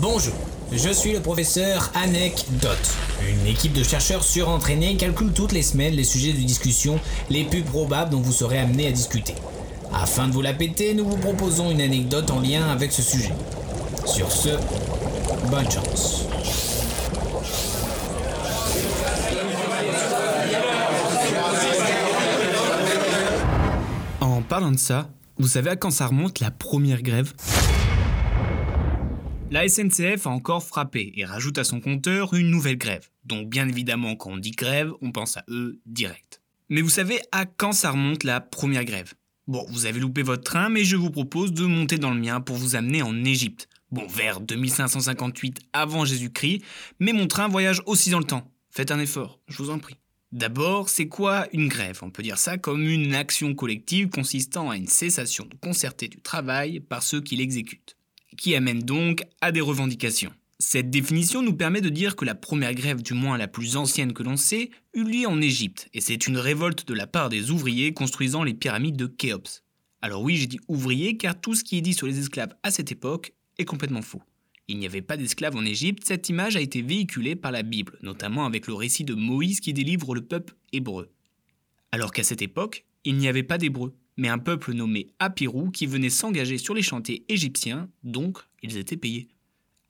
Bonjour, je suis le professeur Anecdote. Une équipe de chercheurs surentraînés calcule toutes les semaines les sujets de discussion les plus probables dont vous serez amené à discuter. Afin de vous la péter, nous vous proposons une anecdote en lien avec ce sujet. Sur ce, bonne chance. En parlant de ça, vous savez à quand ça remonte la première grève? La SNCF a encore frappé et rajoute à son compteur une nouvelle grève. Donc bien évidemment quand on dit grève, on pense à eux direct. Mais vous savez à quand ça remonte la première grève? Bon, vous avez loupé votre train, mais je vous propose de monter dans le mien pour vous amener en Égypte. Bon, vers 2558 avant Jésus-Christ, mais mon train voyage aussi dans le temps. Faites un effort, je vous en prie. D'abord, c'est quoi une grève? On peut dire ça comme une action collective consistant à une cessation concertée du travail par ceux qui l'exécutent, qui amène donc à des revendications. Cette définition nous permet de dire que la première grève, du moins la plus ancienne que l'on sait, eut lieu en Égypte, et c'est une révolte de la part des ouvriers construisant les pyramides de Khéops. Alors oui, j'ai dit ouvriers car tout ce qui est dit sur les esclaves à cette époque est complètement faux. Il n'y avait pas d'esclaves en Égypte, cette image a été véhiculée par la Bible, notamment avec le récit de Moïse qui délivre le peuple hébreu. Alors qu'à cette époque, il n'y avait pas d'hébreux, mais un peuple nommé Apirou qui venait s'engager sur les chantiers égyptiens, donc ils étaient payés.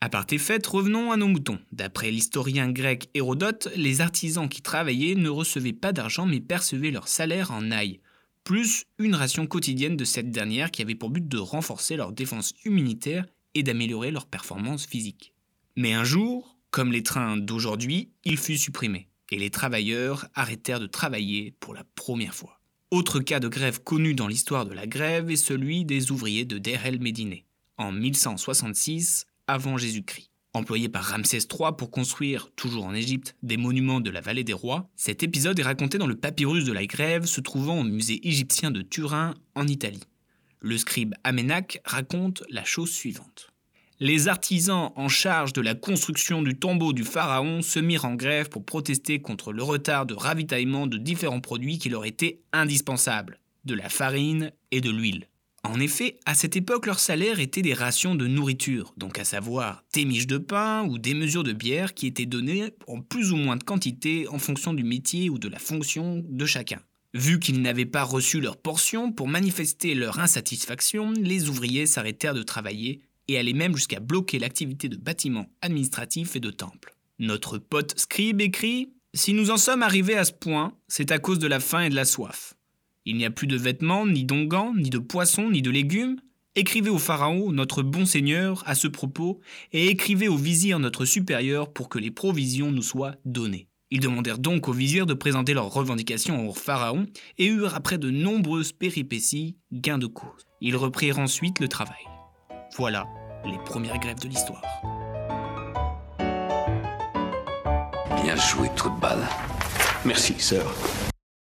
À part tes fêtes, revenons à nos moutons. D'après l'historien grec Hérodote, les artisans qui travaillaient ne recevaient pas d'argent mais percevaient leur salaire en ail, plus une ration quotidienne de cette dernière qui avait pour but de renforcer leur défense immunitaire et d'améliorer leur performance physique. Mais un jour, comme les trains d'aujourd'hui, il fut supprimé, et les travailleurs arrêtèrent de travailler pour la première fois. Autre cas de grève connu dans l'histoire de la grève est celui des ouvriers de Der el Médine, en 1166 avant Jésus-Christ. Employé par Ramsès III pour construire, toujours en Égypte, des monuments de la vallée des rois, cet épisode est raconté dans le papyrus de la grève se trouvant au musée égyptien de Turin, en Italie. Le scribe Aménac raconte la chose suivante. Les artisans en charge de la construction du tombeau du pharaon se mirent en grève pour protester contre le retard de ravitaillement de différents produits qui leur étaient indispensables, de la farine et de l'huile. En effet, à cette époque, leur salaire était des rations de nourriture, donc à savoir des miches de pain ou des mesures de bière qui étaient données en plus ou moins de quantité en fonction du métier ou de la fonction de chacun. Vu qu'ils n'avaient pas reçu leur portion, pour manifester leur insatisfaction, les ouvriers s'arrêtèrent de travailler et allaient même jusqu'à bloquer l'activité de bâtiments administratifs et de temples. Notre pote scribe écrit Si nous en sommes arrivés à ce point, c'est à cause de la faim et de la soif. Il n'y a plus de vêtements, ni d'ongans, ni de poissons, ni de légumes. Écrivez au Pharaon, notre bon Seigneur, à ce propos, et écrivez au vizir, notre supérieur, pour que les provisions nous soient données. Ils demandèrent donc au vizir de présenter leurs revendications au Pharaon et eurent, après de nombreuses péripéties, gain de cause. Ils reprirent ensuite le travail. Voilà les premières grèves de l'histoire. Bien joué, trou de balle. Merci, sœur.